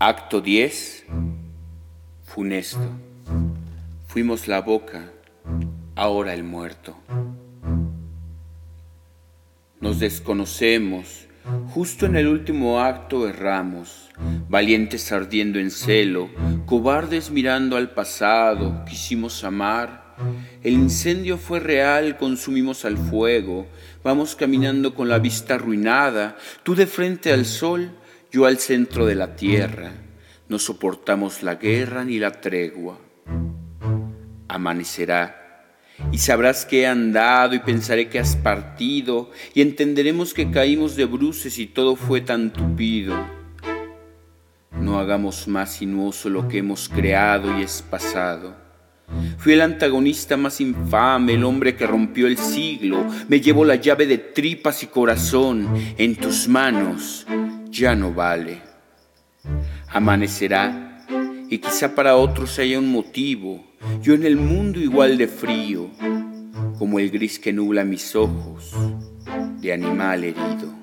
Acto 10. Funesto. Fuimos la boca, ahora el muerto. Nos desconocemos, justo en el último acto erramos, valientes ardiendo en celo, cobardes mirando al pasado, quisimos amar. El incendio fue real, consumimos al fuego, vamos caminando con la vista arruinada, tú de frente al sol, yo al centro de la tierra. No soportamos la guerra ni la tregua. Amanecerá y sabrás que he andado y pensaré que has partido y entenderemos que caímos de bruces y todo fue tan tupido. No hagamos más sinuoso lo que hemos creado y es pasado. Fui el antagonista más infame, el hombre que rompió el siglo. Me llevo la llave de tripas y corazón en tus manos ya no vale. Amanecerá y quizá para otros haya un motivo, yo en el mundo igual de frío, como el gris que nubla mis ojos de animal herido.